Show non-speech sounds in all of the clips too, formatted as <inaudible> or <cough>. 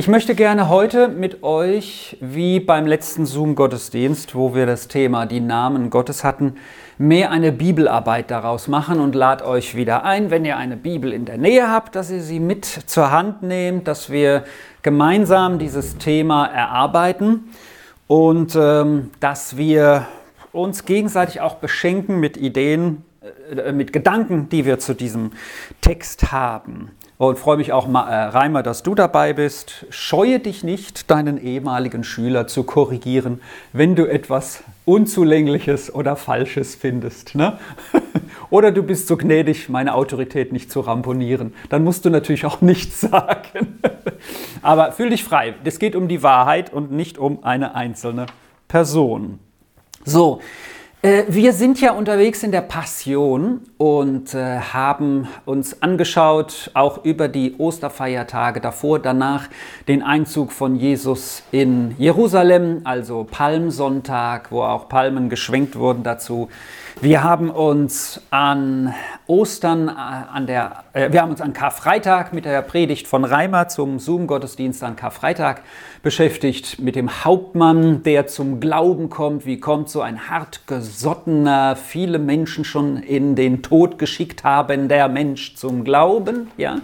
Ich möchte gerne heute mit euch, wie beim letzten Zoom-Gottesdienst, wo wir das Thema die Namen Gottes hatten, mehr eine Bibelarbeit daraus machen und lade euch wieder ein, wenn ihr eine Bibel in der Nähe habt, dass ihr sie mit zur Hand nehmt, dass wir gemeinsam dieses Thema erarbeiten und ähm, dass wir uns gegenseitig auch beschenken mit Ideen, äh, mit Gedanken, die wir zu diesem Text haben. Und freue mich auch, äh, Reimer, dass du dabei bist. Scheue dich nicht, deinen ehemaligen Schüler zu korrigieren, wenn du etwas Unzulängliches oder Falsches findest. Ne? <laughs> oder du bist so gnädig, meine Autorität nicht zu ramponieren. Dann musst du natürlich auch nichts <laughs> sagen. Aber fühl dich frei. Es geht um die Wahrheit und nicht um eine einzelne Person. So, wir sind ja unterwegs in der Passion und äh, haben uns angeschaut, auch über die Osterfeiertage davor, danach den Einzug von Jesus in Jerusalem, also Palmsonntag, wo auch Palmen geschwenkt wurden dazu. Wir haben uns an Ostern, äh, an der, äh, wir haben uns an Karfreitag mit der Predigt von Reimer zum Zoom-Gottesdienst an Karfreitag beschäftigt, mit dem Hauptmann, der zum Glauben kommt. Wie kommt so ein hartgesottener, viele Menschen schon in den Tod geschickt haben, der Mensch zum Glauben? Ja.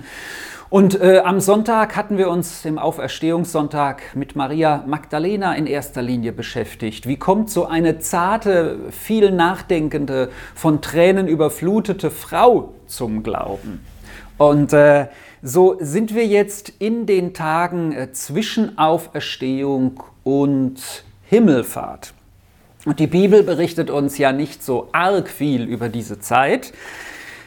Und äh, am Sonntag hatten wir uns im Auferstehungssonntag mit Maria Magdalena in erster Linie beschäftigt. Wie kommt so eine zarte, viel nachdenkende, von Tränen überflutete Frau zum Glauben? Und äh, so sind wir jetzt in den Tagen äh, zwischen Auferstehung und Himmelfahrt. Und die Bibel berichtet uns ja nicht so arg viel über diese Zeit.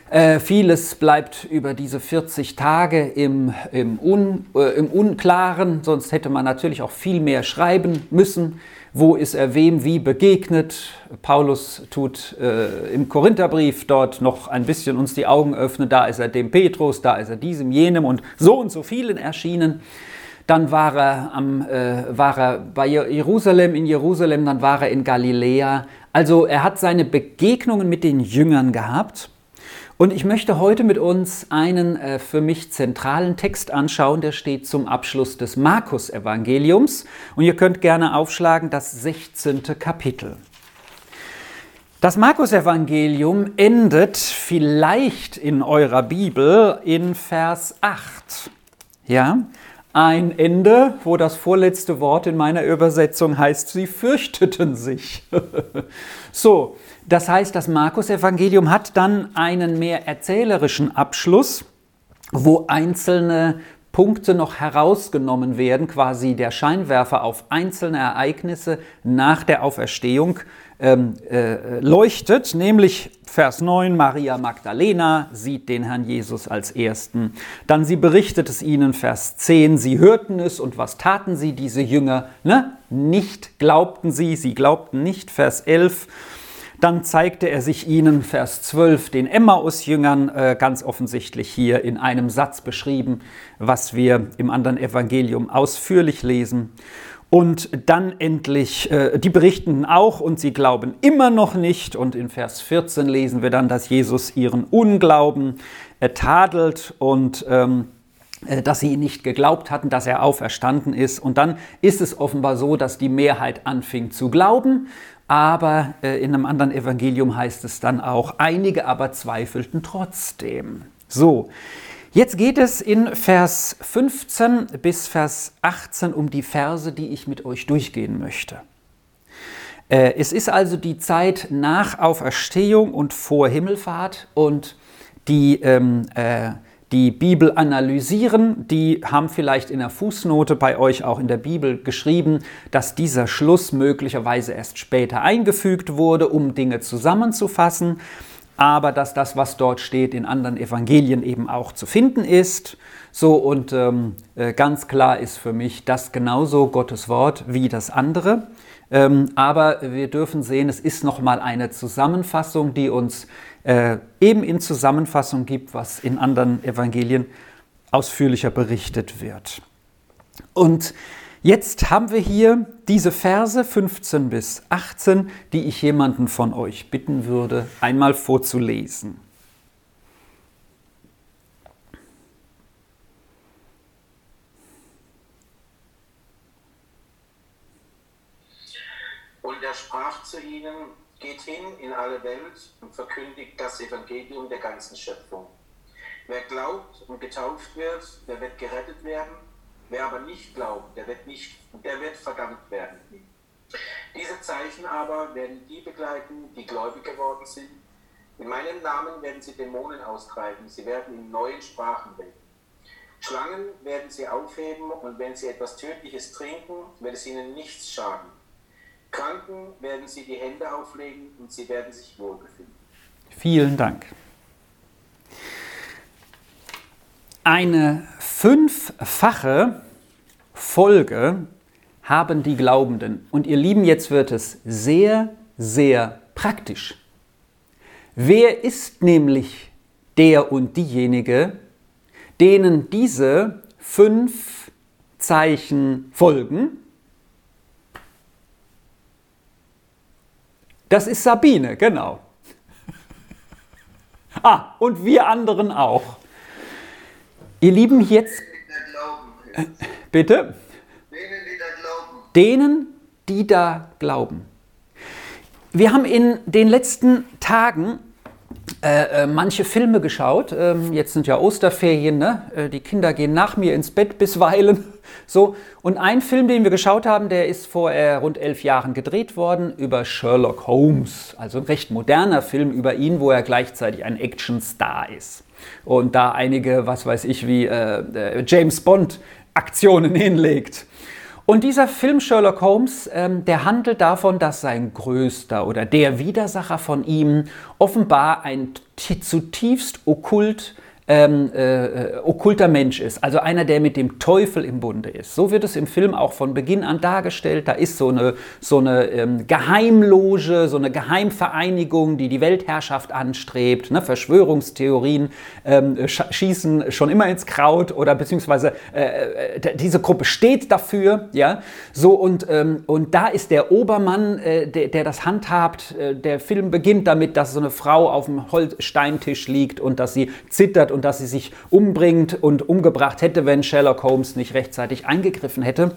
Äh, vieles bleibt über diese 40 Tage im, im, Un, äh, im, Unklaren, sonst hätte man natürlich auch viel mehr schreiben müssen. Wo ist er wem wie begegnet? Paulus tut äh, im Korintherbrief dort noch ein bisschen uns die Augen öffnen. Da ist er dem Petrus, da ist er diesem, jenem und so und so vielen erschienen. Dann war er, am, äh, war er bei Jerusalem, in Jerusalem, dann war er in Galiläa. Also er hat seine Begegnungen mit den Jüngern gehabt. Und ich möchte heute mit uns einen äh, für mich zentralen Text anschauen, der steht zum Abschluss des Markus-Evangeliums. Und ihr könnt gerne aufschlagen das 16. Kapitel. Das Markus-Evangelium endet vielleicht in eurer Bibel in Vers 8. Ja, ein Ende, wo das vorletzte Wort in meiner Übersetzung heißt, sie fürchteten sich. <laughs> so, das heißt, das Markus-Evangelium hat dann einen mehr erzählerischen Abschluss, wo einzelne Punkte noch herausgenommen werden, quasi der Scheinwerfer auf einzelne Ereignisse nach der Auferstehung ähm, äh, leuchtet, nämlich Vers 9, Maria Magdalena sieht den Herrn Jesus als Ersten. Dann sie berichtet es ihnen, Vers 10, sie hörten es und was taten sie, diese Jünger? Ne? Nicht glaubten sie, sie glaubten nicht, Vers 11. Dann zeigte er sich ihnen, Vers 12, den Emmaus-Jüngern äh, ganz offensichtlich hier in einem Satz beschrieben, was wir im anderen Evangelium ausführlich lesen. Und dann endlich, äh, die berichten auch und sie glauben immer noch nicht. Und in Vers 14 lesen wir dann, dass Jesus ihren Unglauben äh, tadelt und ähm, äh, dass sie nicht geglaubt hatten, dass er auferstanden ist. Und dann ist es offenbar so, dass die Mehrheit anfing zu glauben aber äh, in einem anderen Evangelium heißt es dann auch, einige aber zweifelten trotzdem. So, jetzt geht es in Vers 15 bis Vers 18 um die Verse, die ich mit euch durchgehen möchte. Äh, es ist also die Zeit nach Auferstehung und vor Himmelfahrt und die ähm, äh, die Bibel analysieren, die haben vielleicht in der Fußnote bei euch auch in der Bibel geschrieben, dass dieser Schluss möglicherweise erst später eingefügt wurde, um Dinge zusammenzufassen, aber dass das, was dort steht, in anderen Evangelien eben auch zu finden ist. So und ähm, äh, ganz klar ist für mich das genauso Gottes Wort wie das andere. Ähm, aber wir dürfen sehen, es ist nochmal eine Zusammenfassung, die uns äh, eben in Zusammenfassung gibt, was in anderen Evangelien ausführlicher berichtet wird. Und jetzt haben wir hier diese Verse 15 bis 18, die ich jemanden von euch bitten würde, einmal vorzulesen. Und er sprach zu ihnen, geht hin in alle Welt und verkündigt das Evangelium der ganzen Schöpfung. Wer glaubt und getauft wird, der wird gerettet werden. Wer aber nicht glaubt, der wird, nicht, der wird verdammt werden. Diese Zeichen aber werden die begleiten, die gläubig geworden sind. In meinem Namen werden sie Dämonen austreiben. Sie werden in neuen Sprachen reden. Schlangen werden sie aufheben und wenn sie etwas Tödliches trinken, wird es ihnen nichts schaden. Kranken werden sie die Hände auflegen und sie werden sich wohlbefinden. Vielen Dank. Eine fünffache Folge haben die Glaubenden. Und ihr Lieben, jetzt wird es sehr, sehr praktisch. Wer ist nämlich der und diejenige, denen diese fünf Zeichen folgen? Das ist Sabine, genau. <laughs> Ah, und wir anderen auch. Ihr Lieben, jetzt. Bitte? Denen, die da glauben. Denen, die da glauben. Wir haben in den letzten Tagen äh, äh, manche Filme geschaut. Ähm, jetzt sind ja Osterferien, ne? Äh, die Kinder gehen nach mir ins Bett bisweilen. <laughs> So, und ein Film, den wir geschaut haben, der ist vor rund elf Jahren gedreht worden über Sherlock Holmes. Also ein recht moderner Film über ihn, wo er gleichzeitig ein Actionstar ist. Und da einige, was weiß ich, wie äh James Bond Aktionen <laughs> hinlegt. Und dieser Film Sherlock Holmes, ähm, der handelt davon, dass sein größter oder der Widersacher von ihm offenbar ein zutiefst okkult ähm, äh, äh, okkulter Mensch ist, also einer, der mit dem Teufel im Bunde ist. So wird es im Film auch von Beginn an dargestellt. Da ist so eine, so eine ähm, Geheimloge, so eine Geheimvereinigung, die die Weltherrschaft anstrebt. Ne? Verschwörungstheorien ähm, schießen schon immer ins Kraut oder beziehungsweise äh, äh diese Gruppe steht dafür. Ja? So, und, ähm, und da ist der Obermann, äh, der, der, das handhabt. Äh, der Film beginnt damit, dass so eine Frau auf dem Holzsteintisch liegt und dass sie zittert und dass sie sich umbringt und umgebracht hätte, wenn Sherlock Holmes nicht rechtzeitig eingegriffen hätte.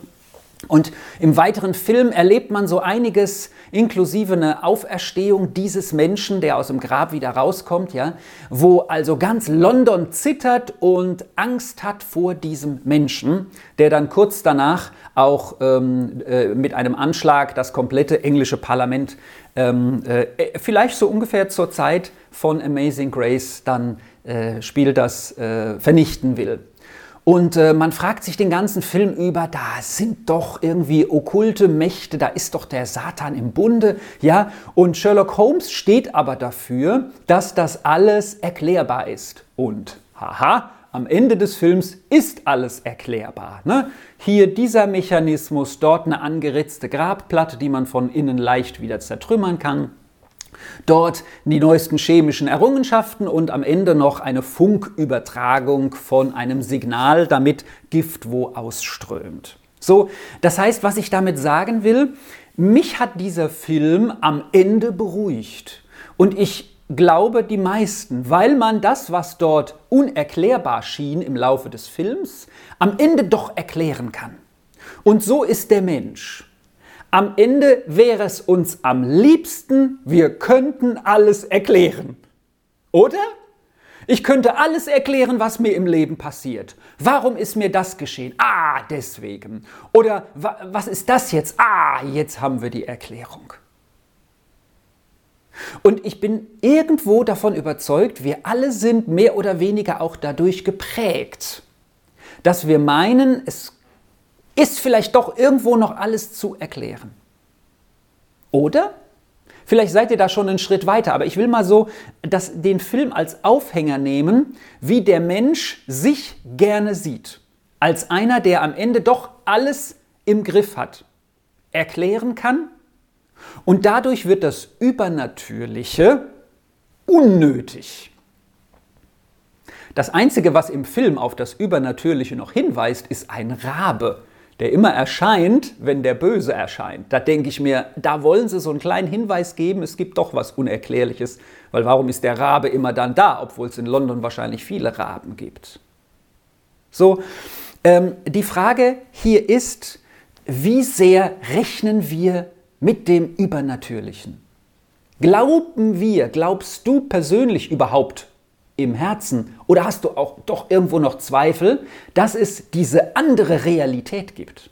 Und im weiteren Film erlebt man so einiges, inklusive eine Auferstehung dieses Menschen, der aus dem Grab wieder rauskommt, ja, wo also ganz London zittert und Angst hat vor diesem Menschen, der dann kurz danach auch ähm, äh, mit einem Anschlag das komplette englische Parlament ähm, äh, vielleicht so ungefähr zur Zeit von Amazing Grace dann äh, Spiel das äh, vernichten will. Und äh, man fragt sich den ganzen Film über, da sind doch irgendwie okkulte Mächte, da ist doch der Satan im Bunde, ja. Und Sherlock Holmes steht aber dafür, dass das alles erklärbar ist. Und haha, am Ende des Films ist alles erklärbar. Ne? Hier dieser Mechanismus, dort eine angeritzte Grabplatte, die man von innen leicht wieder zertrümmern kann. Dort die neuesten chemischen Errungenschaften und am Ende noch eine Funkübertragung von einem Signal, damit Gift wo ausströmt. So, das heißt, was ich damit sagen will, mich hat dieser Film am Ende beruhigt. Und ich glaube, die meisten, weil man das, was dort unerklärbar schien im Laufe des Films, am Ende doch erklären kann. Und so ist der Mensch. Am Ende wäre es uns am liebsten, wir könnten alles erklären. Oder? Ich könnte alles erklären, was mir im Leben passiert. Warum ist mir das geschehen? Ah, deswegen. Oder was ist das jetzt? Ah, jetzt haben wir die Erklärung. Und ich bin irgendwo davon überzeugt, wir alle sind mehr oder weniger auch dadurch geprägt, dass wir meinen, es ist vielleicht doch irgendwo noch alles zu erklären. Oder? Vielleicht seid ihr da schon einen Schritt weiter, aber ich will mal so das, den Film als Aufhänger nehmen, wie der Mensch sich gerne sieht. Als einer, der am Ende doch alles im Griff hat, erklären kann. Und dadurch wird das Übernatürliche unnötig. Das Einzige, was im Film auf das Übernatürliche noch hinweist, ist ein Rabe, der immer erscheint, wenn der Böse erscheint. Da denke ich mir, da wollen sie so einen kleinen Hinweis geben, es gibt doch was Unerklärliches, weil warum ist der Rabe immer dann da, obwohl es in London wahrscheinlich viele Raben gibt? So, ähm, die Frage hier ist, wie sehr rechnen wir mit dem Übernatürlichen? Glauben wir, glaubst du persönlich überhaupt im Herzen oder hast du auch doch irgendwo noch Zweifel, dass es diese andere Realität gibt?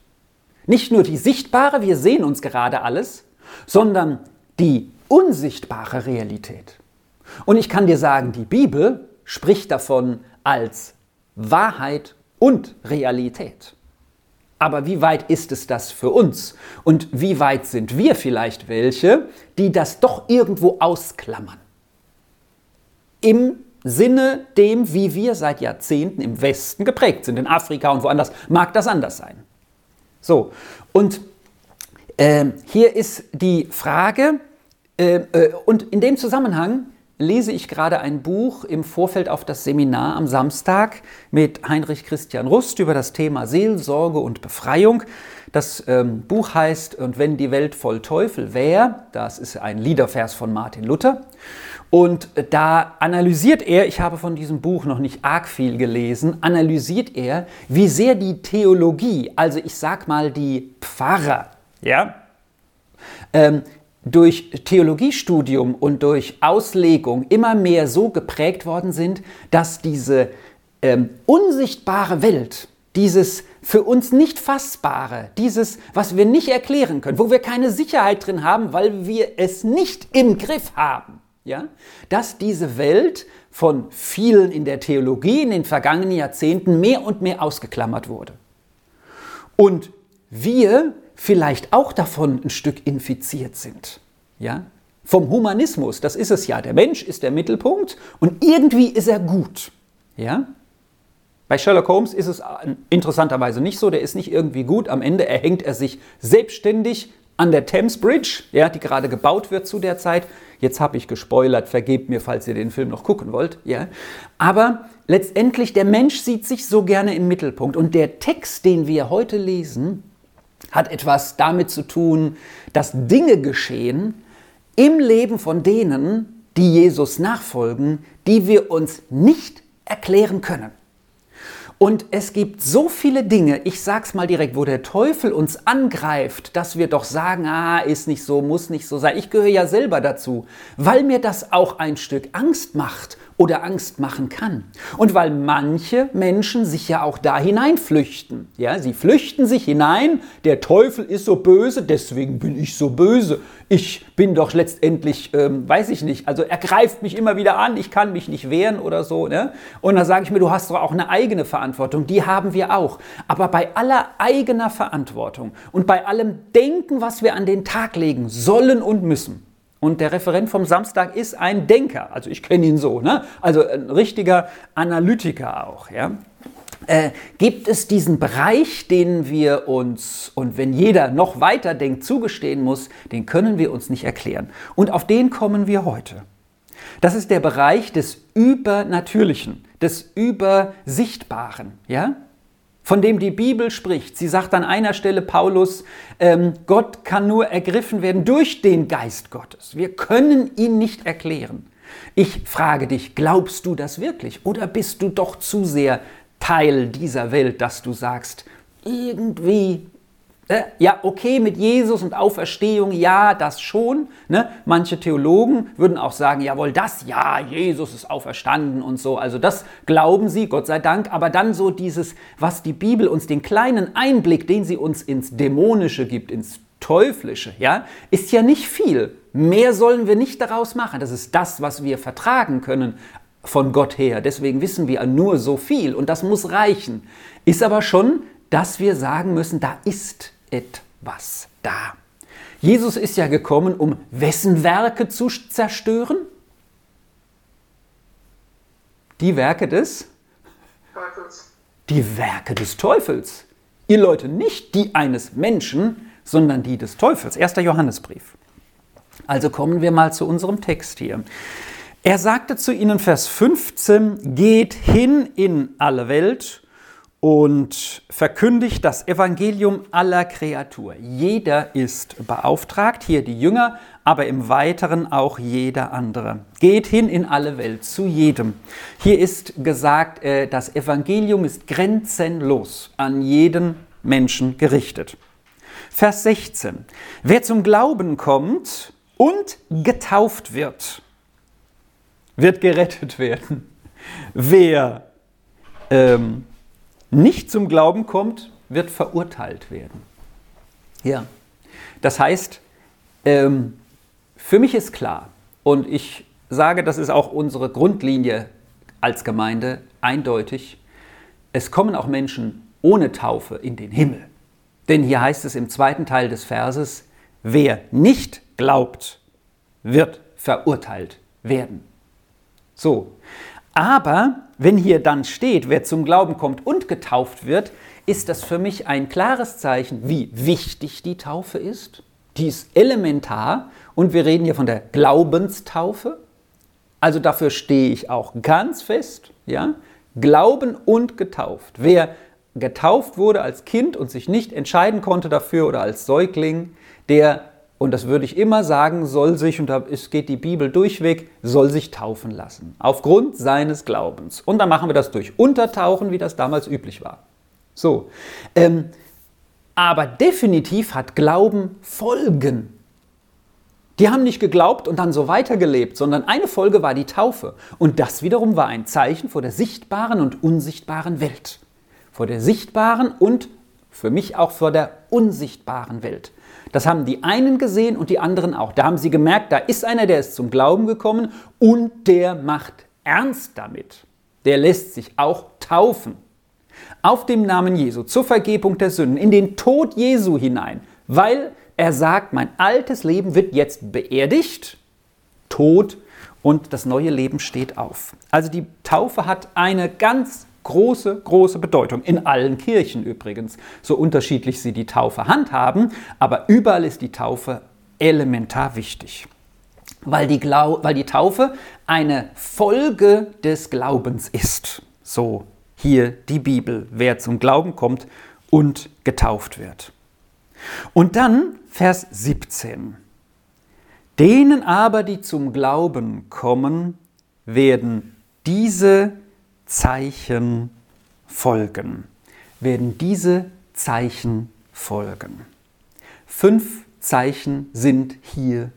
Nicht nur die sichtbare, wir sehen uns gerade alles, sondern die unsichtbare Realität. Und ich kann dir sagen, die Bibel spricht davon als Wahrheit und Realität. Aber wie weit ist es das für uns? Und wie weit sind wir vielleicht welche, die das doch irgendwo ausklammern? Im Sinne dem, wie wir seit Jahrzehnten im Westen geprägt sind. In Afrika und woanders mag das anders sein. So, und äh, hier ist die Frage, äh, äh, und in dem Zusammenhang lese ich gerade ein Buch im Vorfeld auf das Seminar am Samstag mit Heinrich Christian Rust über das Thema Seelsorge und Befreiung. Das ähm, Buch heißt Und wenn die Welt voll Teufel wäre, das ist ein Liedervers von Martin Luther. Und da analysiert er, ich habe von diesem Buch noch nicht arg viel gelesen, analysiert er, wie sehr die Theologie, also ich sag mal die Pfarrer, ja, ähm, durch Theologiestudium und durch Auslegung immer mehr so geprägt worden sind, dass diese ähm, unsichtbare Welt, dieses für uns nicht fassbare, dieses, was wir nicht erklären können, wo wir keine Sicherheit drin haben, weil wir es nicht im Griff haben, ja, dass diese Welt von vielen in der Theologie in den vergangenen Jahrzehnten mehr und mehr ausgeklammert wurde. Und wir vielleicht auch davon ein Stück infiziert sind. Ja? Vom Humanismus, das ist es ja. Der Mensch ist der Mittelpunkt und irgendwie ist er gut. Ja? Bei Sherlock Holmes ist es interessanterweise nicht so, der ist nicht irgendwie gut. Am Ende erhängt er sich selbstständig an der Thames Bridge, ja, die gerade gebaut wird zu der Zeit. Jetzt habe ich gespoilert, vergebt mir, falls ihr den Film noch gucken wollt. Ja. Aber letztendlich, der Mensch sieht sich so gerne im Mittelpunkt. Und der Text, den wir heute lesen, hat etwas damit zu tun, dass Dinge geschehen im Leben von denen, die Jesus nachfolgen, die wir uns nicht erklären können. Und es gibt so viele Dinge, ich sag's mal direkt, wo der Teufel uns angreift, dass wir doch sagen, ah, ist nicht so, muss nicht so sein. Ich gehöre ja selber dazu, weil mir das auch ein Stück Angst macht oder Angst machen kann. Und weil manche Menschen sich ja auch da hineinflüchten. Ja, sie flüchten sich hinein, der Teufel ist so böse, deswegen bin ich so böse. Ich bin doch letztendlich, ähm, weiß ich nicht, also er greift mich immer wieder an, ich kann mich nicht wehren oder so. Ne? Und dann sage ich mir, du hast doch auch eine eigene Verantwortung, die haben wir auch. Aber bei aller eigener Verantwortung und bei allem Denken, was wir an den Tag legen sollen und müssen, und der Referent vom Samstag ist ein Denker, also ich kenne ihn so, ne? also ein richtiger Analytiker auch. Ja? Äh, gibt es diesen Bereich, den wir uns, und wenn jeder noch weiter denkt, zugestehen muss, den können wir uns nicht erklären. Und auf den kommen wir heute. Das ist der Bereich des Übernatürlichen, des Übersichtbaren. Ja? Von dem die Bibel spricht. Sie sagt an einer Stelle Paulus, ähm, Gott kann nur ergriffen werden durch den Geist Gottes. Wir können ihn nicht erklären. Ich frage dich, glaubst du das wirklich oder bist du doch zu sehr Teil dieser Welt, dass du sagst, irgendwie äh, ja, okay, mit Jesus und Auferstehung, ja, das schon. Ne? Manche Theologen würden auch sagen, jawohl, das, ja, Jesus ist auferstanden und so. Also das glauben sie, Gott sei Dank. Aber dann so dieses, was die Bibel uns, den kleinen Einblick, den sie uns ins Dämonische gibt, ins Teuflische, ja, ist ja nicht viel. Mehr sollen wir nicht daraus machen. Das ist das, was wir vertragen können von Gott her. Deswegen wissen wir nur so viel und das muss reichen. Ist aber schon, dass wir sagen müssen, da ist etwas da. Jesus ist ja gekommen, um wessen Werke zu zerstören? Die Werke des Teufels. Die Werke des Teufels. Ihr Leute, nicht die eines Menschen, sondern die des Teufels. Erster Johannesbrief. Also kommen wir mal zu unserem Text hier. Er sagte zu ihnen, Vers 15, geht hin in alle Welt und verkündigt das Evangelium aller Kreatur. Jeder ist beauftragt, hier die Jünger, aber im Weiteren auch jeder andere. Geht hin in alle Welt, zu jedem. Hier ist gesagt, äh, das Evangelium ist grenzenlos an jeden Menschen gerichtet. Vers 16. Wer zum Glauben kommt und getauft wird, wird gerettet werden. Wer ähm, nicht zum Glauben kommt, wird verurteilt werden. Ja, das heißt, ähm, für mich ist klar, und ich sage, das ist auch unsere Grundlinie als Gemeinde eindeutig, es kommen auch Menschen ohne Taufe in den Himmel. Denn hier heißt es im zweiten Teil des Verses, wer nicht glaubt, wird verurteilt werden. So, aber wenn hier dann steht, wer zum Glauben kommt und getauft wird, ist das für mich ein klares Zeichen, wie wichtig die Taufe ist. Die ist elementar und wir reden hier von der Glaubenstaufe. Also dafür stehe ich auch ganz fest, ja? Glauben und getauft. Wer getauft wurde als Kind und sich nicht entscheiden konnte dafür oder als Säugling, der, und das würde ich immer sagen, soll sich, und da geht die Bibel durchweg, soll sich taufen lassen. Aufgrund seines Glaubens. Und dann machen wir das durch Untertauchen, wie das damals üblich war. So. Ähm, aber definitiv hat Glauben Folgen. Die haben nicht geglaubt und dann so weitergelebt, sondern eine Folge war die Taufe. Und das wiederum war ein Zeichen vor der sichtbaren und unsichtbaren Welt. Vor der sichtbaren und für mich auch vor der unsichtbaren Welt. Das haben die einen gesehen und die anderen auch. Da haben sie gemerkt, da ist einer, der ist zum Glauben gekommen und der macht ernst damit. Der lässt sich auch taufen. Auf dem Namen Jesu, zur Vergebung der Sünden, in den Tod Jesu hinein, weil er sagt, mein altes Leben wird jetzt beerdigt, tot und das neue Leben steht auf. Also die Taufe hat eine ganz große, große Bedeutung. In allen Kirchen übrigens, so unterschiedlich sie die Taufe handhaben, aber überall ist die Taufe elementar wichtig. Weil die, Glau weil die Taufe eine Folge des Glaubens ist. So hier die Bibel, wer zum Glauben kommt und getauft wird. Und dann Vers 17. Denen aber, die zum Glauben kommen, werden diese Zeichen folgen. Werden diese Zeichen folgen. Fünf Zeichen sind hier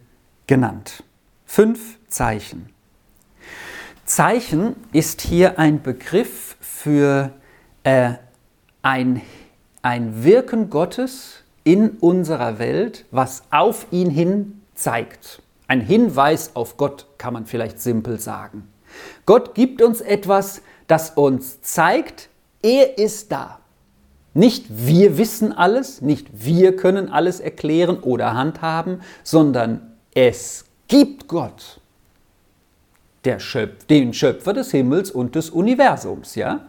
genannt. Fünf Zeichen. Zeichen ist hier ein Begriff für äh, ein, ein Wirken Gottes in unserer Welt, was auf ihn hin zeigt. Ein Hinweis auf Gott kann man vielleicht simpel sagen. Gott gibt uns etwas, das uns zeigt, er ist da. Nicht wir wissen alles, nicht wir können alles erklären oder handhaben, sondern es gibt Gott, Schöpf, den Schöpfer des Himmels und des Universums, ja?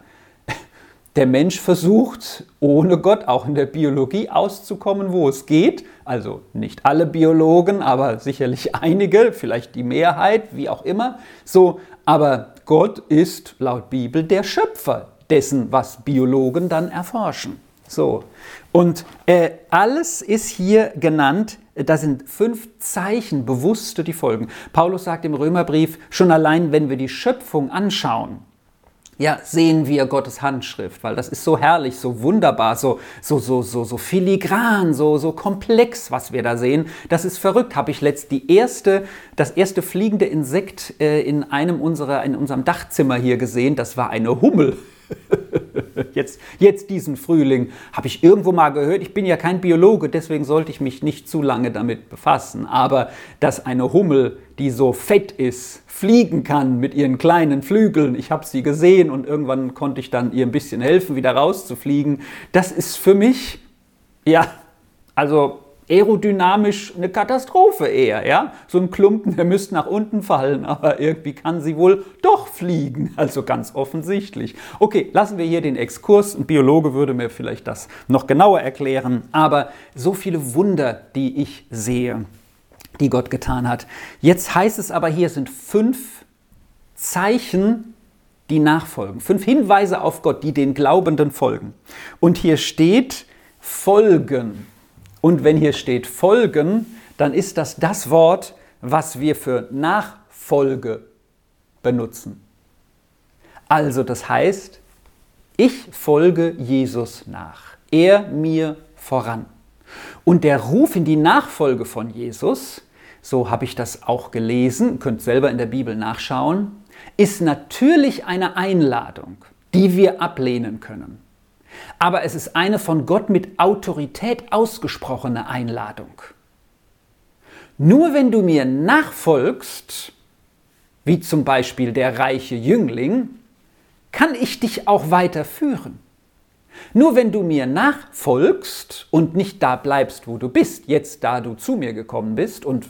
der Mensch versucht, ohne Gott auch in der Biologie auszukommen, wo es geht. Also nicht alle Biologen, aber sicherlich einige, vielleicht die Mehrheit, wie auch immer. So, aber Gott ist laut Bibel der Schöpfer dessen, was Biologen dann erforschen. So. Und äh, alles ist hier genannt, da sind fünf Zeichen, bewusste, die folgen. Paulus sagt im Römerbrief, schon allein, wenn wir die Schöpfung anschauen, ja, sehen wir Gottes Handschrift, weil das ist so herrlich, so wunderbar, so, so, so, so, so filigran, so, so komplex, was wir da sehen. Das ist verrückt. Habe ich letzt die erste, das erste fliegende Insekt äh, in einem unserer, in unserem Dachzimmer hier gesehen. Das war eine Hummel. <laughs> jetzt, jetzt diesen Frühling habe ich irgendwo mal gehört. Ich bin ja kein Biologe, deswegen sollte ich mich nicht zu lange damit befassen. Aber dass eine Hummel, die so fett ist, fliegen kann mit ihren kleinen Flügeln. Ich habe sie gesehen und irgendwann konnte ich dann ihr ein bisschen helfen, wieder rauszufliegen. Das ist für mich, ja, also aerodynamisch eine Katastrophe eher, ja? So ein Klumpen, <laughs> der müsste nach unten fallen, <laughs> aber irgendwie kann sie wohl doch fliegen, <laughs> also ganz offensichtlich. Okay, lassen wir hier den Exkurs. Ein Biologe würde mir vielleicht das noch genauer erklären, aber so viele Wunder, die ich sehe die Gott getan hat. Jetzt heißt es aber hier sind fünf Zeichen, die nachfolgen. Fünf Hinweise auf Gott, die den Glaubenden folgen. Und hier steht folgen. Und wenn hier steht folgen, dann ist das das Wort, was wir für Nachfolge benutzen. Also das heißt, ich folge Jesus nach. Er mir voran. Und der Ruf in die Nachfolge von Jesus, so habe ich das auch gelesen, könnt selber in der Bibel nachschauen, ist natürlich eine Einladung, die wir ablehnen können. Aber es ist eine von Gott mit Autorität ausgesprochene Einladung. Nur wenn du mir nachfolgst, wie zum Beispiel der reiche Jüngling, kann ich dich auch weiterführen. Nur wenn du mir nachfolgst und nicht da bleibst, wo du bist, jetzt da du zu mir gekommen bist und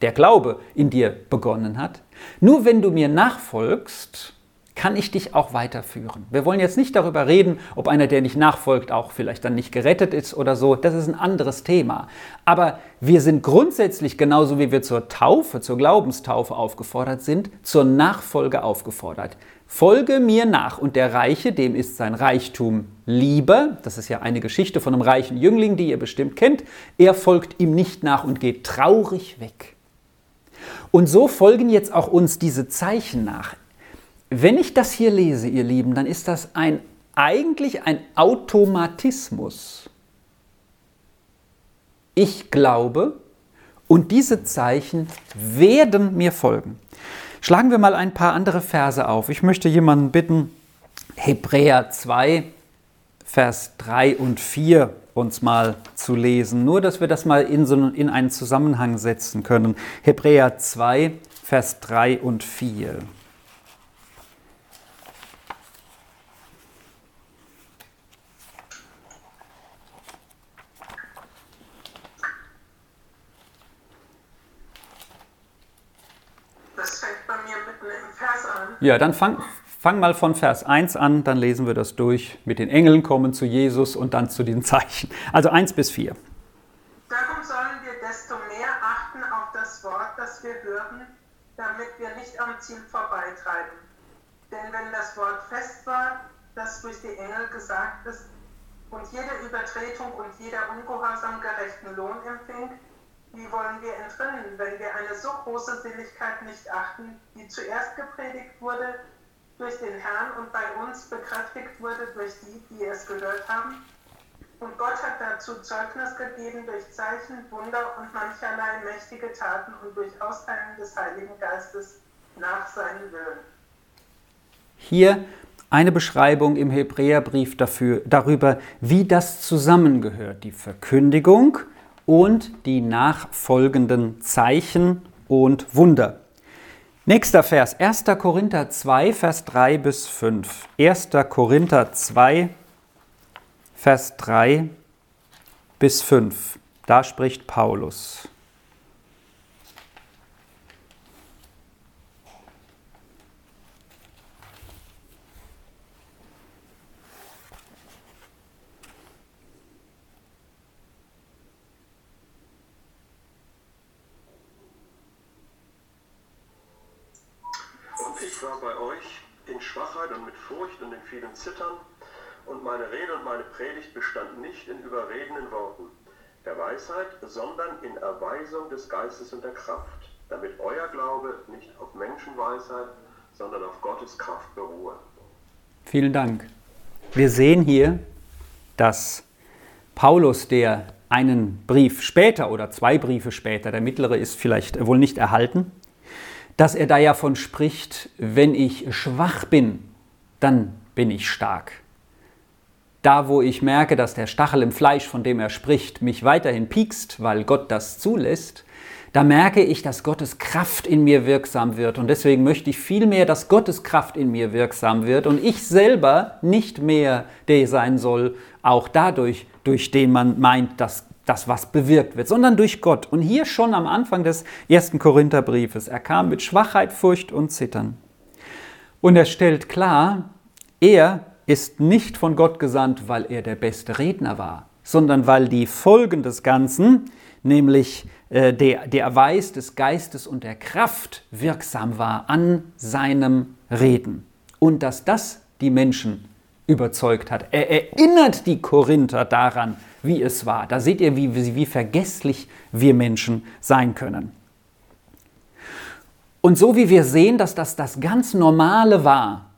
der Glaube in dir begonnen hat, nur wenn du mir nachfolgst, kann ich dich auch weiterführen. Wir wollen jetzt nicht darüber reden, ob einer, der nicht nachfolgt, auch vielleicht dann nicht gerettet ist oder so. Das ist ein anderes Thema. Aber wir sind grundsätzlich, genauso wie wir zur Taufe, zur Glaubenstaufe aufgefordert sind, zur Nachfolge aufgefordert. Folge mir nach. Und der Reiche, dem ist sein Reichtum lieber. Das ist ja eine Geschichte von einem reichen Jüngling, die ihr bestimmt kennt. Er folgt ihm nicht nach und geht traurig weg. Und so folgen jetzt auch uns diese Zeichen nach. Wenn ich das hier lese, ihr Lieben, dann ist das ein, eigentlich ein Automatismus. Ich glaube und diese Zeichen werden mir folgen. Schlagen wir mal ein paar andere Verse auf. Ich möchte jemanden bitten, Hebräer 2, Vers 3 und 4 uns mal zu lesen. Nur, dass wir das mal in, so, in einen Zusammenhang setzen können. Hebräer 2, Vers 3 und 4. Ja, dann fang, fang mal von Vers 1 an, dann lesen wir das durch. Mit den Engeln kommen zu Jesus und dann zu den Zeichen. Also 1 bis 4. Darum sollen wir desto mehr achten auf das Wort, das wir hören, damit wir nicht am Ziel vorbeitreiben. Denn wenn das Wort fest war, das durch die Engel gesagt ist, und jede Übertretung und jeder Ungehorsam gerechten Lohn empfing, wie wollen wir entrinnen, wenn wir eine so große Seligkeit nicht achten, die zuerst gepredigt wurde durch den Herrn und bei uns bekräftigt wurde durch die, die es gehört haben? Und Gott hat dazu Zeugnis gegeben durch Zeichen, Wunder und mancherlei mächtige Taten und durch Austeilen des Heiligen Geistes nach seinem Willen. Hier eine Beschreibung im Hebräerbrief dafür, darüber, wie das zusammengehört. Die Verkündigung, und die nachfolgenden Zeichen und Wunder. Nächster Vers, 1. Korinther 2, Vers 3 bis 5. 1. Korinther 2, Vers 3 bis 5. Da spricht Paulus. Vielen Zittern, und meine Rede und meine Predigt bestand nicht in überredenden Worten der Weisheit, sondern in Erweisung des Geistes und der Kraft, damit euer Glaube nicht auf Menschenweisheit, sondern auf Gottes Kraft beruhe. Vielen Dank. Wir sehen hier, dass Paulus, der einen Brief später oder zwei Briefe später, der mittlere ist vielleicht wohl nicht erhalten, dass er da ja von spricht, wenn ich schwach bin, dann bin ich stark. Da, wo ich merke, dass der Stachel im Fleisch, von dem er spricht, mich weiterhin piekst, weil Gott das zulässt, da merke ich, dass Gottes Kraft in mir wirksam wird. Und deswegen möchte ich vielmehr, dass Gottes Kraft in mir wirksam wird und ich selber nicht mehr der sein soll, auch dadurch, durch den man meint, dass das was bewirkt wird, sondern durch Gott. Und hier schon am Anfang des ersten Korintherbriefes, er kam mit Schwachheit, Furcht und Zittern. Und er stellt klar, er ist nicht von Gott gesandt, weil er der beste Redner war, sondern weil die Folgen des Ganzen, nämlich äh, der, der Erweis des Geistes und der Kraft wirksam war an seinem Reden. Und dass das die Menschen überzeugt hat. Er erinnert die Korinther daran, wie es war. Da seht ihr, wie, wie vergesslich wir Menschen sein können. Und so wie wir sehen, dass das das ganz Normale war,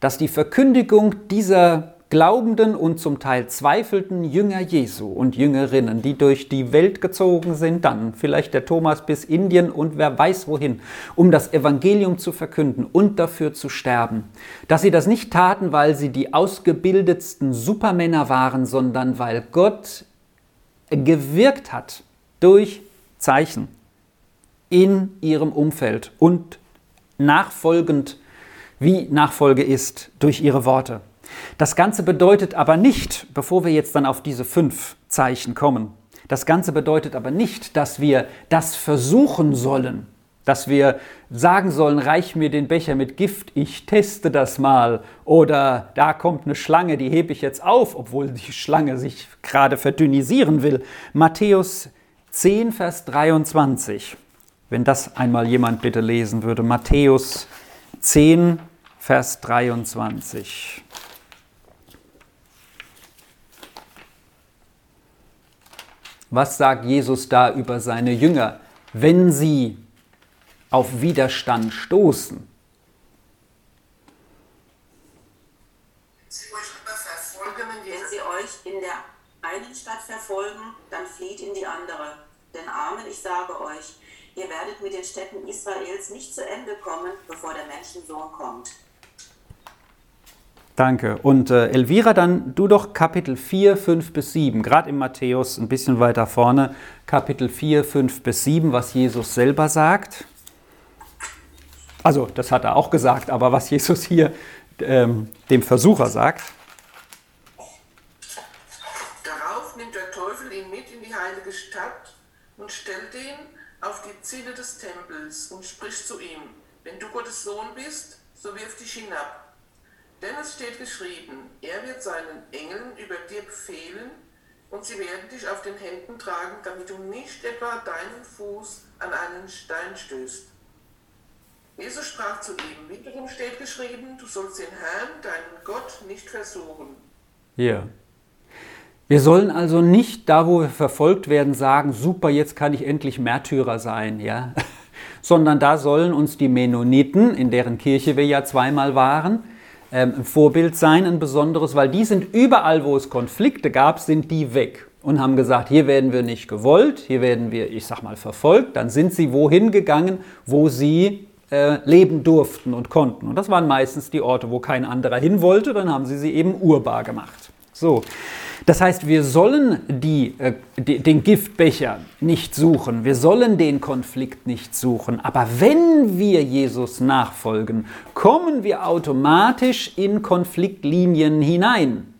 dass die Verkündigung dieser glaubenden und zum Teil zweifelnden Jünger Jesu und Jüngerinnen, die durch die Welt gezogen sind, dann vielleicht der Thomas bis Indien und wer weiß wohin, um das Evangelium zu verkünden und dafür zu sterben, dass sie das nicht taten, weil sie die ausgebildetsten Supermänner waren, sondern weil Gott gewirkt hat durch Zeichen in ihrem Umfeld und nachfolgend, wie Nachfolge ist, durch ihre Worte. Das Ganze bedeutet aber nicht, bevor wir jetzt dann auf diese fünf Zeichen kommen, das Ganze bedeutet aber nicht, dass wir das versuchen sollen, dass wir sagen sollen, reich mir den Becher mit Gift, ich teste das mal. Oder da kommt eine Schlange, die hebe ich jetzt auf, obwohl die Schlange sich gerade verdünnisieren will. Matthäus 10, Vers 23. Wenn das einmal jemand bitte lesen würde. Matthäus 10, Vers 23. Was sagt Jesus da über seine Jünger, wenn sie auf Widerstand stoßen? Wenn sie euch in der einen Stadt verfolgen, dann flieht in die andere. Denn Amen, ich sage euch, ihr werdet mit den Städten Israels nicht zu Ende kommen, bevor der Menschensohn kommt. Danke. Und äh, Elvira, dann du doch Kapitel 4, 5 bis 7, gerade im Matthäus ein bisschen weiter vorne, Kapitel 4, 5 bis 7, was Jesus selber sagt. Also, das hat er auch gesagt, aber was Jesus hier ähm, dem Versucher sagt. Darauf nimmt der Teufel ihn mit in die heilige Stadt und stellt ihn auf die Ziele des Tempels und spricht zu ihm, wenn du Gottes Sohn bist, so wirf dich hinab. Denn es steht geschrieben, er wird seinen Engeln über dir befehlen und sie werden dich auf den Händen tragen, damit du nicht etwa deinen Fuß an einen Stein stößt. Jesus sprach zu ihm, wiederum steht geschrieben, du sollst den Herrn, deinen Gott, nicht versuchen. Ja. Wir sollen also nicht da, wo wir verfolgt werden, sagen, super, jetzt kann ich endlich Märtyrer sein, ja. <laughs> Sondern da sollen uns die Mennoniten, in deren Kirche wir ja zweimal waren, ein Vorbild sein, ein besonderes, weil die sind überall, wo es Konflikte gab, sind die weg und haben gesagt, hier werden wir nicht gewollt, hier werden wir, ich sag mal, verfolgt. Dann sind sie wohin gegangen, wo sie äh, leben durften und konnten. Und das waren meistens die Orte, wo kein anderer hin wollte, dann haben sie sie eben urbar gemacht. So. Das heißt, wir sollen die, äh, die, den Giftbecher nicht suchen, wir sollen den Konflikt nicht suchen, aber wenn wir Jesus nachfolgen, kommen wir automatisch in Konfliktlinien hinein,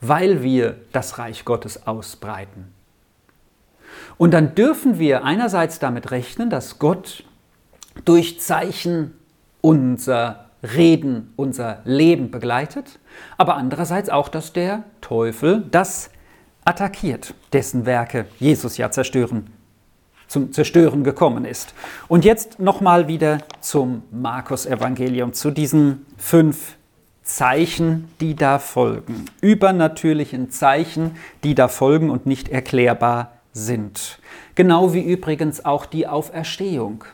weil wir das Reich Gottes ausbreiten. Und dann dürfen wir einerseits damit rechnen, dass Gott durch Zeichen unser Reden, unser Leben begleitet, aber andererseits auch, dass der Teufel das attackiert, dessen Werke Jesus ja zerstören, zum Zerstören gekommen ist. Und jetzt nochmal wieder zum Markus-Evangelium, zu diesen fünf Zeichen, die da folgen. Übernatürlichen Zeichen, die da folgen und nicht erklärbar sind. Genau wie übrigens auch die Auferstehung.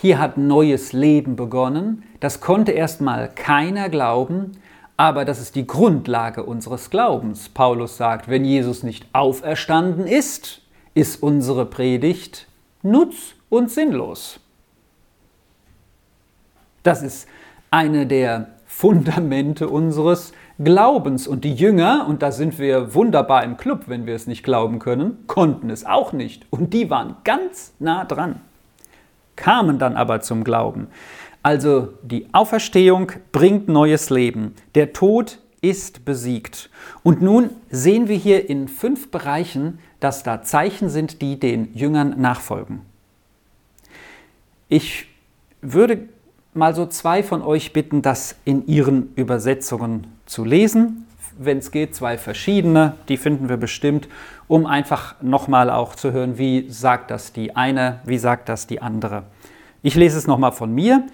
Hier hat neues Leben begonnen. Das konnte erstmal keiner glauben, aber das ist die Grundlage unseres Glaubens. Paulus sagt, wenn Jesus nicht auferstanden ist, ist unsere Predigt nutz- und sinnlos. Das ist eine der Fundamente unseres Glaubens. Und die Jünger, und da sind wir wunderbar im Club, wenn wir es nicht glauben können, konnten es auch nicht. Und die waren ganz nah dran kamen dann aber zum Glauben. Also die Auferstehung bringt neues Leben. Der Tod ist besiegt. Und nun sehen wir hier in fünf Bereichen, dass da Zeichen sind, die den Jüngern nachfolgen. Ich würde mal so zwei von euch bitten, das in ihren Übersetzungen zu lesen wenn es geht, zwei verschiedene, die finden wir bestimmt, um einfach nochmal auch zu hören, wie sagt das die eine, wie sagt das die andere. Ich lese es nochmal von mir,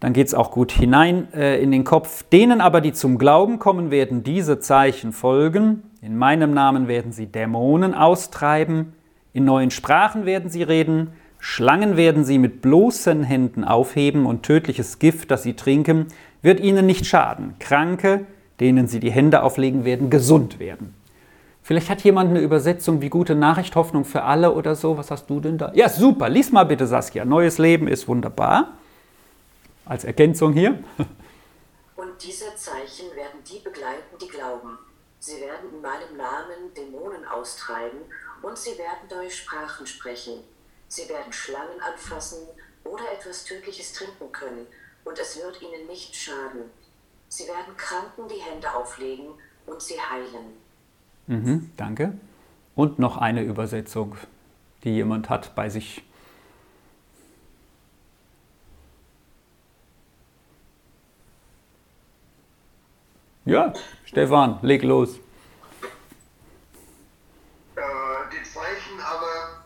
dann geht es auch gut hinein äh, in den Kopf. Denen aber, die zum Glauben kommen, werden diese Zeichen folgen. In meinem Namen werden sie Dämonen austreiben, in neuen Sprachen werden sie reden, Schlangen werden sie mit bloßen Händen aufheben und tödliches Gift, das sie trinken, wird ihnen nicht schaden. Kranke denen sie die Hände auflegen werden, gesund werden. Vielleicht hat jemand eine Übersetzung wie gute Nachricht, Hoffnung für alle oder so. Was hast du denn da? Ja, super. Lies mal bitte, Saskia. Neues Leben ist wunderbar. Als Ergänzung hier. <laughs> Und diese Zeichen werden die begleiten, die glauben. Sie werden in meinem Namen Dämonen austreiben und sie werden durch Sprachen sprechen. Sie werden Schlangen anfassen oder etwas Tödliches trinken können und es wird ihnen nicht schaden. Sie werden Kranken die Hände auflegen und sie heilen. Mhm, danke. Und noch eine Übersetzung, die jemand hat bei sich. Ja, Stefan, leg los. Äh, die Zeichen aber,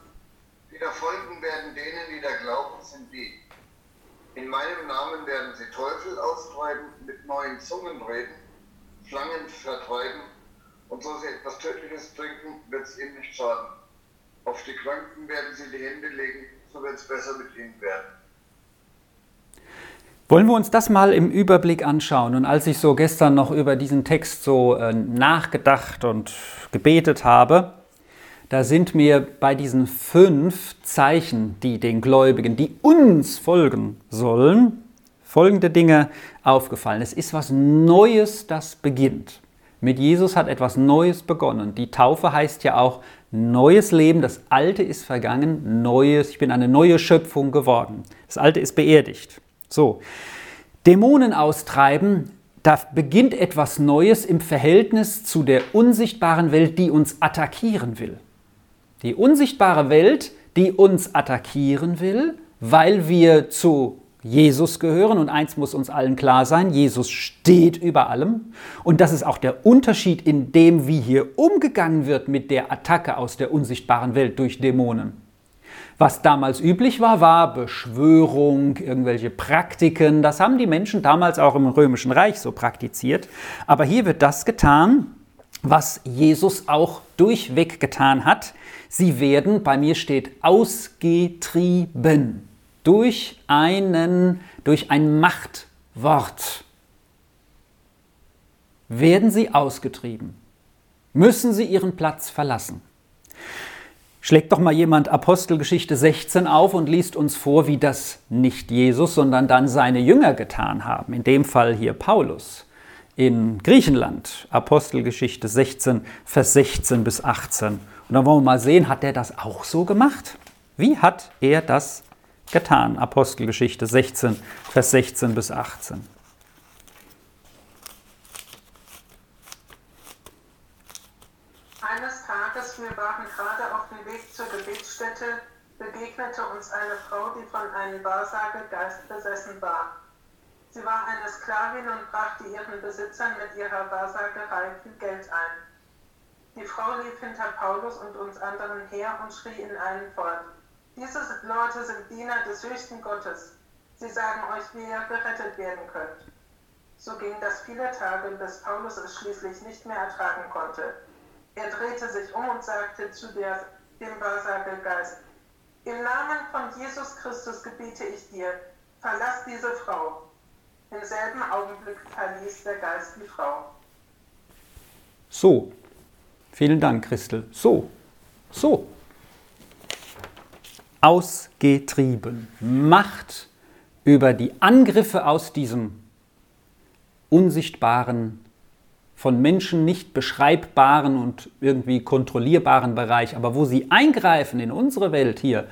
die da folgen werden denen, die da glauben, sind die. In meinem Namen werden sie Teufel austreiben, neuen Zungen reden, Schlangen vertreiben und so sie etwas Tödliches trinken, wird es ihnen nicht schaden. Auf die Kranken werden sie die Hände legen, so wird es besser mit ihnen werden. Wollen wir uns das mal im Überblick anschauen? Und als ich so gestern noch über diesen Text so äh, nachgedacht und gebetet habe, da sind mir bei diesen fünf Zeichen, die den Gläubigen, die uns folgen sollen, folgende Dinge aufgefallen. Es ist was Neues, das beginnt. Mit Jesus hat etwas Neues begonnen. Die Taufe heißt ja auch neues Leben. Das Alte ist vergangen, neues. Ich bin eine neue Schöpfung geworden. Das Alte ist beerdigt. So. Dämonen austreiben, da beginnt etwas Neues im Verhältnis zu der unsichtbaren Welt, die uns attackieren will. Die unsichtbare Welt, die uns attackieren will, weil wir zu Jesus gehören und eins muss uns allen klar sein, Jesus steht über allem und das ist auch der Unterschied in dem, wie hier umgegangen wird mit der Attacke aus der unsichtbaren Welt durch Dämonen. Was damals üblich war, war Beschwörung, irgendwelche Praktiken. Das haben die Menschen damals auch im Römischen Reich so praktiziert. Aber hier wird das getan, was Jesus auch durchweg getan hat. Sie werden, bei mir steht, ausgetrieben durch einen, durch ein Machtwort. Werden sie ausgetrieben, müssen sie ihren Platz verlassen. Schlägt doch mal jemand Apostelgeschichte 16 auf und liest uns vor, wie das nicht Jesus, sondern dann seine Jünger getan haben. In dem Fall hier Paulus in Griechenland. Apostelgeschichte 16, Vers 16 bis 18. Und dann wollen wir mal sehen, hat er das auch so gemacht? Wie hat er das getan. Apostelgeschichte 16, Vers 16 bis 18. Eines Tages, wir waren gerade auf dem Weg zur Gebetsstätte, begegnete uns eine Frau, die von einem Wahrsagegeist besessen war. Sie war eine Sklavin und brachte ihren Besitzern mit ihrer Wahrsagerei viel Geld ein. Die Frau lief hinter Paulus und uns anderen her und schrie in einen fort. Diese Leute sind Diener des höchsten Gottes. Sie sagen euch, wie ihr gerettet werden könnt. So ging das viele Tage, bis Paulus es schließlich nicht mehr ertragen konnte. Er drehte sich um und sagte zu der, dem Wahrsagegeist, im Namen von Jesus Christus gebiete ich dir, verlass diese Frau. Im selben Augenblick verließ der Geist die Frau. So. Vielen Dank, Christel. So. So ausgetrieben. Macht über die Angriffe aus diesem unsichtbaren, von Menschen nicht beschreibbaren und irgendwie kontrollierbaren Bereich, aber wo sie eingreifen in unsere Welt hier,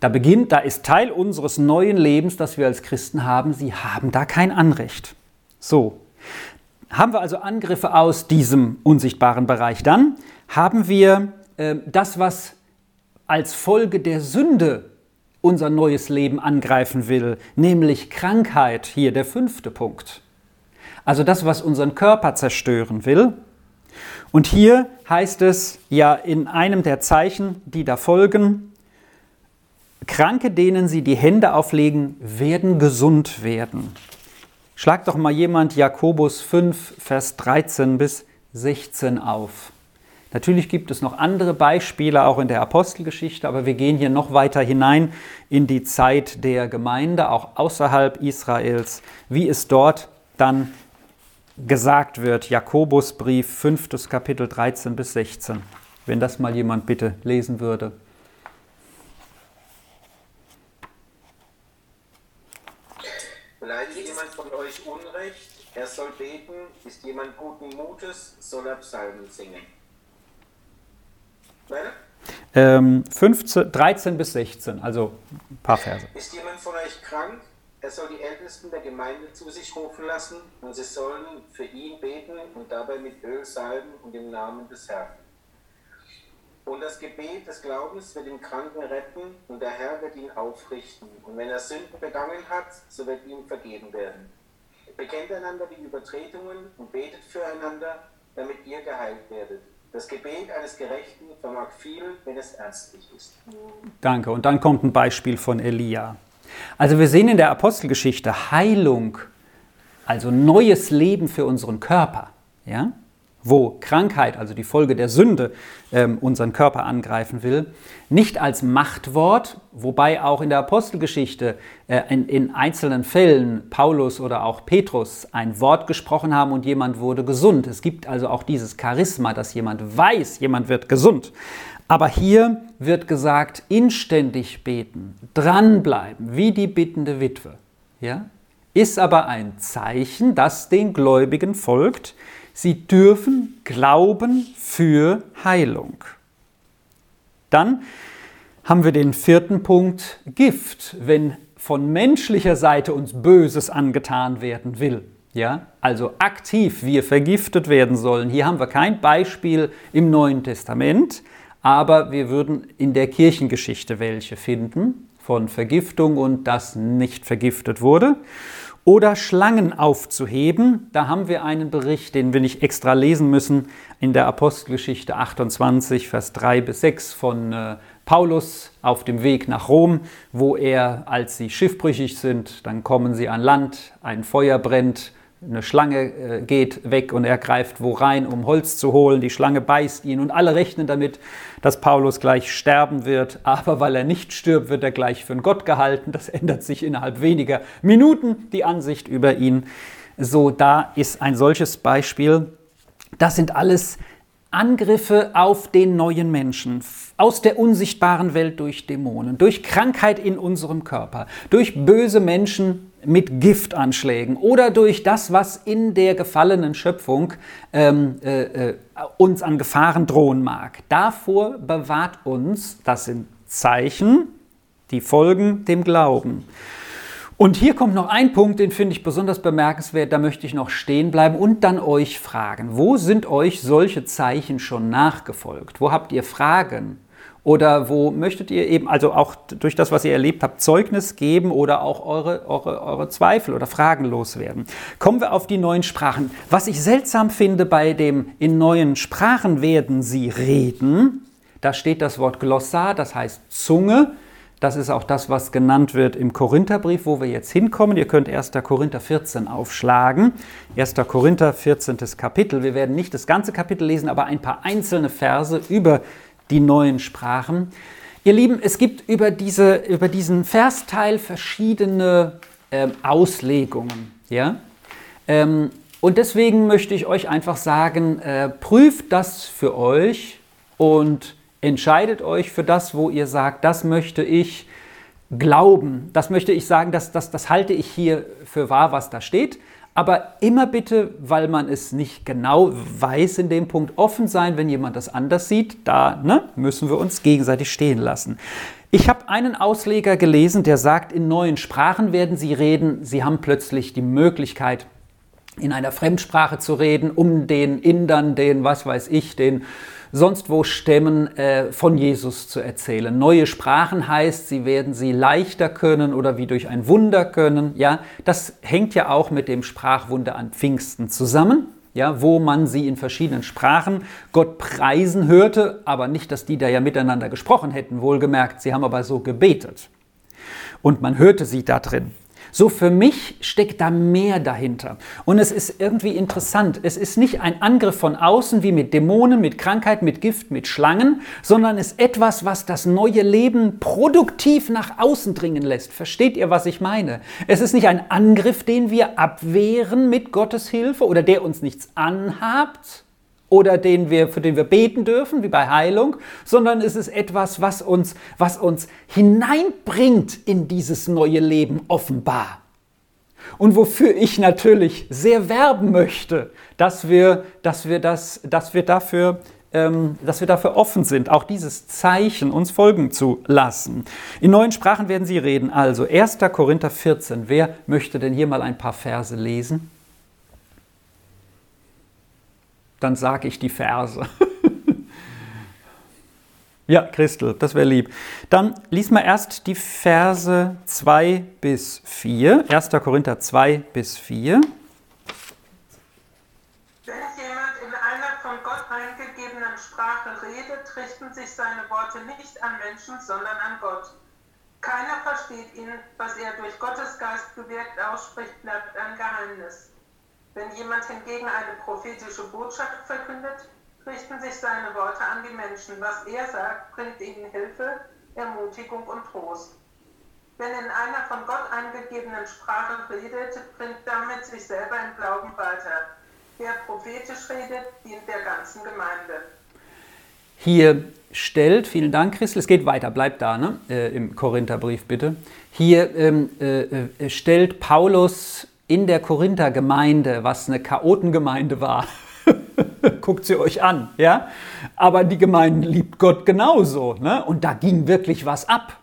da beginnt, da ist Teil unseres neuen Lebens, das wir als Christen haben, sie haben da kein Anrecht. So, haben wir also Angriffe aus diesem unsichtbaren Bereich. Dann haben wir äh, das, was als Folge der Sünde unser neues Leben angreifen will, nämlich Krankheit, hier der fünfte Punkt. Also das, was unseren Körper zerstören will. Und hier heißt es ja in einem der Zeichen, die da folgen, Kranke, denen sie die Hände auflegen, werden gesund werden. Schlag doch mal jemand Jakobus 5, Vers 13 bis 16 auf. Natürlich gibt es noch andere Beispiele, auch in der Apostelgeschichte, aber wir gehen hier noch weiter hinein in die Zeit der Gemeinde, auch außerhalb Israels, wie es dort dann gesagt wird. Jakobusbrief, 5. Kapitel 13 bis 16. Wenn das mal jemand bitte lesen würde. Leidet jemand von euch Unrecht, er soll beten, ist jemand guten Mutes, soll er Psalmen singen. Ähm, 15, 13 bis 16, also ein paar Verse. Ist jemand von euch krank, er soll die Ältesten der Gemeinde zu sich rufen lassen und sie sollen für ihn beten und dabei mit Öl salben und im Namen des Herrn. Und das Gebet des Glaubens wird den Kranken retten und der Herr wird ihn aufrichten. Und wenn er Sünden begangen hat, so wird ihm vergeben werden. Bekennt einander die Übertretungen und betet füreinander, damit ihr geheilt werdet. Das Gebet eines Gerechten vermag viel, wenn es ernstlich ist. Danke. Und dann kommt ein Beispiel von Elia. Also wir sehen in der Apostelgeschichte Heilung, also neues Leben für unseren Körper. Ja? Wo Krankheit, also die Folge der Sünde, ähm, unseren Körper angreifen will, nicht als Machtwort, wobei auch in der Apostelgeschichte äh, in, in, einzelnen Fällen Paulus oder auch Petrus ein Wort gesprochen haben und jemand wurde gesund. Es gibt also auch dieses Charisma, dass jemand weiß, jemand wird gesund. Aber hier wird gesagt, inständig beten, dranbleiben, wie die bittende Witwe. Ja? Ist aber ein Zeichen, das den Gläubigen folgt, Sie dürfen glauben für Heilung. Dann haben wir den vierten Punkt Gift, wenn von menschlicher Seite uns Böses angetan werden will. Ja, also aktiv wir vergiftet werden sollen. Hier haben wir kein Beispiel im Neuen Testament, aber wir würden in der Kirchengeschichte welche finden von Vergiftung und das nicht vergiftet wurde oder Schlangen aufzuheben. Da haben wir einen Bericht, den wir nicht extra lesen müssen, in der Apostelgeschichte 28, Vers 3 bis 6 von äh, Paulus auf dem Weg nach Rom, wo er, als sie schiffbrüchig sind, dann kommen sie an Land, ein Feuer brennt, eine Schlange äh, geht weg und er greift wo rein, um Holz zu holen. Die Schlange beißt ihn und alle rechnen damit, dass Paulus gleich sterben wird. Aber weil er nicht stirbt, wird er gleich für einen Gott gehalten. Das ändert sich innerhalb weniger Minuten, die Ansicht über ihn. So, da ist ein solches Beispiel. Das sind alles Angriffe auf den neuen Menschen aus der unsichtbaren Welt durch Dämonen, durch Krankheit in unserem Körper, durch böse Menschen mit Giftanschlägen oder durch das, was in der gefallenen Schöpfung ähm, äh, äh, uns an Gefahren drohen mag. Davor bewahrt uns, das sind Zeichen, die folgen dem Glauben. Und hier kommt noch ein Punkt, den finde ich besonders bemerkenswert, da möchte ich noch stehen bleiben und dann euch fragen, wo sind euch solche Zeichen schon nachgefolgt? Wo habt ihr Fragen? Oder wo möchtet ihr eben, also auch durch das, was ihr erlebt habt, Zeugnis geben oder auch eure, eure, eure Zweifel oder Fragen loswerden? Kommen wir auf die neuen Sprachen. Was ich seltsam finde bei dem in neuen Sprachen werden sie reden, da steht das Wort Glossar, das heißt Zunge. Das ist auch das, was genannt wird im Korintherbrief, wo wir jetzt hinkommen. Ihr könnt 1. Korinther 14 aufschlagen. 1. Korinther 14. Kapitel. Wir werden nicht das ganze Kapitel lesen, aber ein paar einzelne Verse über die neuen Sprachen. Ihr Lieben, es gibt über, diese, über diesen Versteil verschiedene äh, Auslegungen. Ja? Ähm, und deswegen möchte ich euch einfach sagen, äh, prüft das für euch und entscheidet euch für das, wo ihr sagt, das möchte ich glauben, das möchte ich sagen, das, das, das halte ich hier für wahr, was da steht. Aber immer bitte, weil man es nicht genau weiß in dem Punkt, offen sein, wenn jemand das anders sieht. Da ne, müssen wir uns gegenseitig stehen lassen. Ich habe einen Ausleger gelesen, der sagt, in neuen Sprachen werden Sie reden. Sie haben plötzlich die Möglichkeit, in einer Fremdsprache zu reden, um den Indern, den, was weiß ich, den sonst wo Stämmen äh, von Jesus zu erzählen. Neue Sprachen heißt, sie werden sie leichter können oder wie durch ein Wunder können. Ja, das hängt ja auch mit dem Sprachwunder an Pfingsten zusammen. Ja, wo man sie in verschiedenen Sprachen Gott preisen hörte, aber nicht, dass die da ja miteinander gesprochen hätten, wohlgemerkt, sie haben aber so gebetet. Und man hörte sie da drin. So für mich steckt da mehr dahinter. Und es ist irgendwie interessant. Es ist nicht ein Angriff von außen wie mit Dämonen, mit Krankheit, mit Gift, mit Schlangen, sondern es ist etwas, was das neue Leben produktiv nach außen dringen lässt. Versteht ihr, was ich meine? Es ist nicht ein Angriff, den wir abwehren mit Gottes Hilfe oder der uns nichts anhabt, oder den wir, für den wir beten dürfen, wie bei Heilung, sondern es ist etwas, was uns, was uns hineinbringt in dieses neue Leben offenbar. Und wofür ich natürlich sehr werben möchte, dass wir, dass wir, das, dass wir, dafür, ähm, dass wir dafür offen sind, auch dieses Zeichen uns folgen zu lassen. In neuen Sprachen werden Sie reden. Also 1. Korinther 14. Wer möchte denn hier mal ein paar Verse lesen? Dann sage ich die Verse. <laughs> ja, Christel, das wäre lieb. Dann lies mal erst die Verse 2 bis 4. 1. Korinther 2 bis 4. Wenn jemand in einer von Gott eingegebenen Sprache redet, richten sich seine Worte nicht an Menschen, sondern an Gott. Keiner versteht ihn, was er durch Gottes Geist gewirkt ausspricht, bleibt ein Geheimnis. Wenn jemand hingegen eine prophetische Botschaft verkündet, richten sich seine Worte an die Menschen. Was er sagt, bringt ihnen Hilfe, Ermutigung und Trost. Wenn in einer von Gott angegebenen Sprache redet, bringt damit sich selber im Glauben weiter. Wer prophetisch redet, dient der ganzen Gemeinde. Hier stellt, vielen Dank, Christel, es geht weiter, bleibt da, ne? Äh, im Korintherbrief bitte. Hier ähm, äh, äh stellt Paulus in der Korinther-Gemeinde, was eine Chaotengemeinde war, <laughs> guckt sie euch an, ja? Aber die Gemeinde liebt Gott genauso, ne? Und da ging wirklich was ab.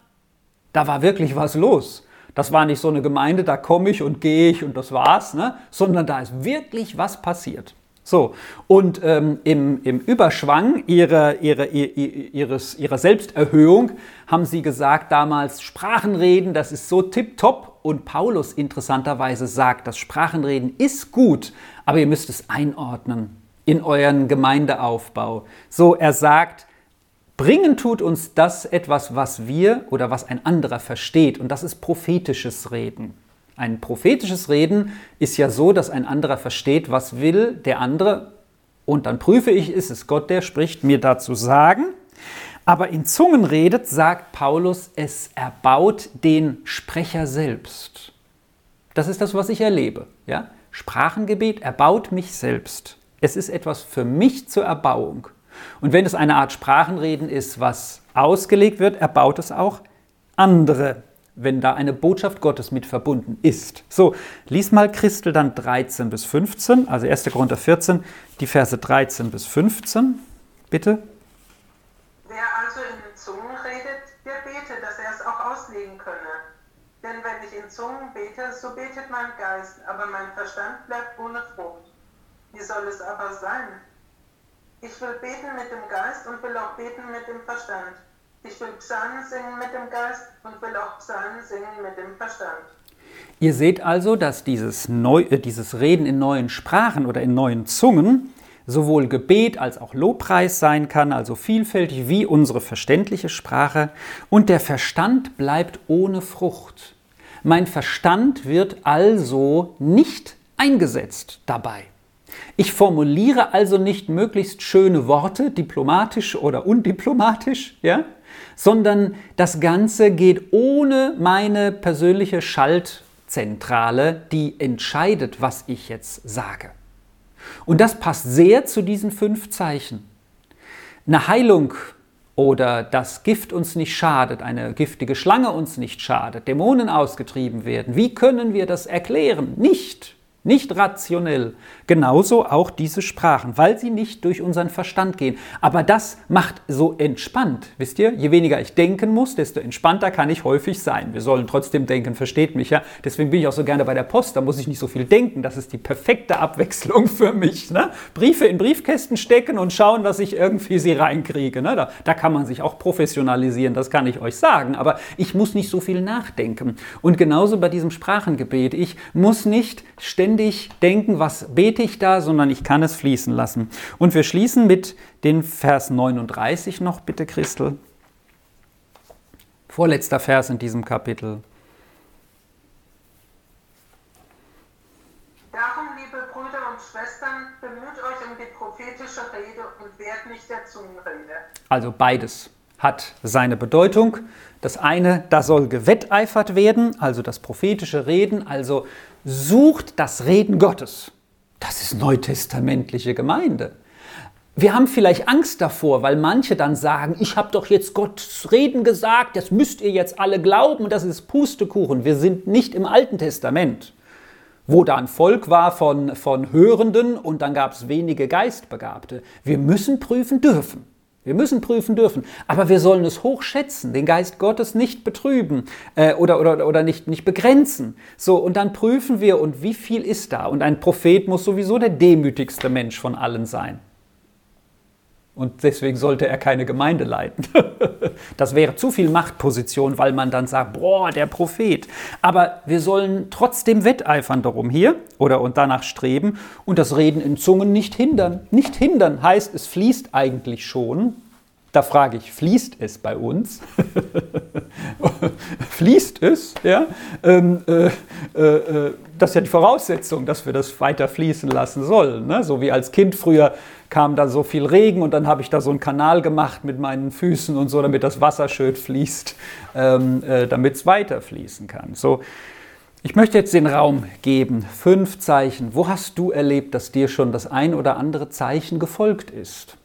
Da war wirklich was los. Das war nicht so eine Gemeinde, da komme ich und gehe ich und das war's, ne? Sondern da ist wirklich was passiert. So, und ähm, im, im Überschwang ihrer, ihrer, ihres, ihrer Selbsterhöhung haben sie gesagt damals, Sprachenreden, das ist so tipptopp. Und Paulus interessanterweise sagt, das Sprachenreden ist gut, aber ihr müsst es einordnen in euren Gemeindeaufbau. So, er sagt, bringen tut uns das etwas, was wir oder was ein anderer versteht. Und das ist prophetisches Reden. Ein prophetisches Reden ist ja so, dass ein anderer versteht, was will der andere. Und dann prüfe ich, ist es Gott, der spricht, mir dazu sagen. Aber in Zungen redet, sagt Paulus, es erbaut den Sprecher selbst. Das ist das, was ich erlebe. Ja? Sprachengebet erbaut mich selbst. Es ist etwas für mich zur Erbauung. Und wenn es eine Art Sprachenreden ist, was ausgelegt wird, erbaut es auch andere wenn da eine Botschaft Gottes mit verbunden ist. So, lies mal Christel dann 13 bis 15, also 1. Korinther 14, die Verse 13 bis 15, bitte. Wer also in Zungen redet, der bete, dass er es auch auslegen könne. Denn wenn ich in Zungen bete, so betet mein Geist, aber mein Verstand bleibt ohne Frucht. Wie soll es aber sein? Ich will beten mit dem Geist und will auch beten mit dem Verstand. Ich will Psalmen singen mit dem Geist und will auch Psalmen singen mit dem Verstand. Ihr seht also, dass dieses, Neu äh, dieses Reden in neuen Sprachen oder in neuen Zungen sowohl Gebet als auch Lobpreis sein kann, also vielfältig wie unsere verständliche Sprache. Und der Verstand bleibt ohne Frucht. Mein Verstand wird also nicht eingesetzt dabei. Ich formuliere also nicht möglichst schöne Worte, diplomatisch oder undiplomatisch, ja? Sondern das Ganze geht ohne meine persönliche Schaltzentrale, die entscheidet, was ich jetzt sage. Und das passt sehr zu diesen fünf Zeichen. Eine Heilung oder das Gift uns nicht schadet, eine giftige Schlange uns nicht schadet, Dämonen ausgetrieben werden. Wie können wir das erklären? Nicht nicht rationell. Genauso auch diese Sprachen, weil sie nicht durch unseren Verstand gehen. Aber das macht so entspannt. Wisst ihr, je weniger ich denken muss, desto entspannter kann ich häufig sein. Wir sollen trotzdem denken, versteht mich ja. Deswegen bin ich auch so gerne bei der Post, da muss ich nicht so viel denken. Das ist die perfekte Abwechslung <laughs> für mich. Ne? Briefe in Briefkästen stecken und schauen, dass ich irgendwie sie reinkriege. Ne? Da, da kann man sich auch professionalisieren, das kann ich euch sagen. Aber ich muss nicht so viel nachdenken. Und genauso bei diesem Sprachengebet. Ich muss nicht ständig ständig denken, was bete ich da, sondern ich kann es fließen lassen. Und wir schließen mit den Vers 39 noch, bitte Christel. Vorletzter Vers in diesem Kapitel. Darum, liebe Brüder und Schwestern, bemüht euch um die prophetische Rede und wehrt nicht der Zungenrede. Also beides hat seine Bedeutung das eine, da soll gewetteifert werden, also das prophetische Reden, also sucht das Reden Gottes. Das ist neutestamentliche Gemeinde. Wir haben vielleicht Angst davor, weil manche dann sagen, ich habe doch jetzt Gottes Reden gesagt, das müsst ihr jetzt alle glauben, das ist Pustekuchen. Wir sind nicht im Alten Testament, wo da ein Volk war von, von Hörenden und dann gab es wenige Geistbegabte. Wir müssen prüfen dürfen. Wir müssen prüfen dürfen, aber wir sollen es hochschätzen, den Geist Gottes nicht betrüben äh, oder, oder, oder nicht, nicht begrenzen. So, und dann prüfen wir, und wie viel ist da? Und ein Prophet muss sowieso der demütigste Mensch von allen sein. Und deswegen sollte er keine Gemeinde leiten. <laughs> das wäre zu viel Machtposition, weil man dann sagt, boah, der Prophet. Aber wir sollen trotzdem wetteifern darum hier oder und danach streben und das Reden in Zungen nicht hindern. Nicht hindern heißt, es fließt eigentlich schon. Da frage ich, fließt es bei uns? <laughs> fließt es? Ja? Ähm, äh, äh, äh, das ist ja die Voraussetzung, dass wir das weiter fließen lassen sollen. Ne? So wie als Kind früher kam da so viel Regen und dann habe ich da so einen Kanal gemacht mit meinen Füßen und so, damit das Wasser schön fließt, ähm, äh, damit es weiter fließen kann. So, ich möchte jetzt den Raum geben. Fünf Zeichen. Wo hast du erlebt, dass dir schon das ein oder andere Zeichen gefolgt ist?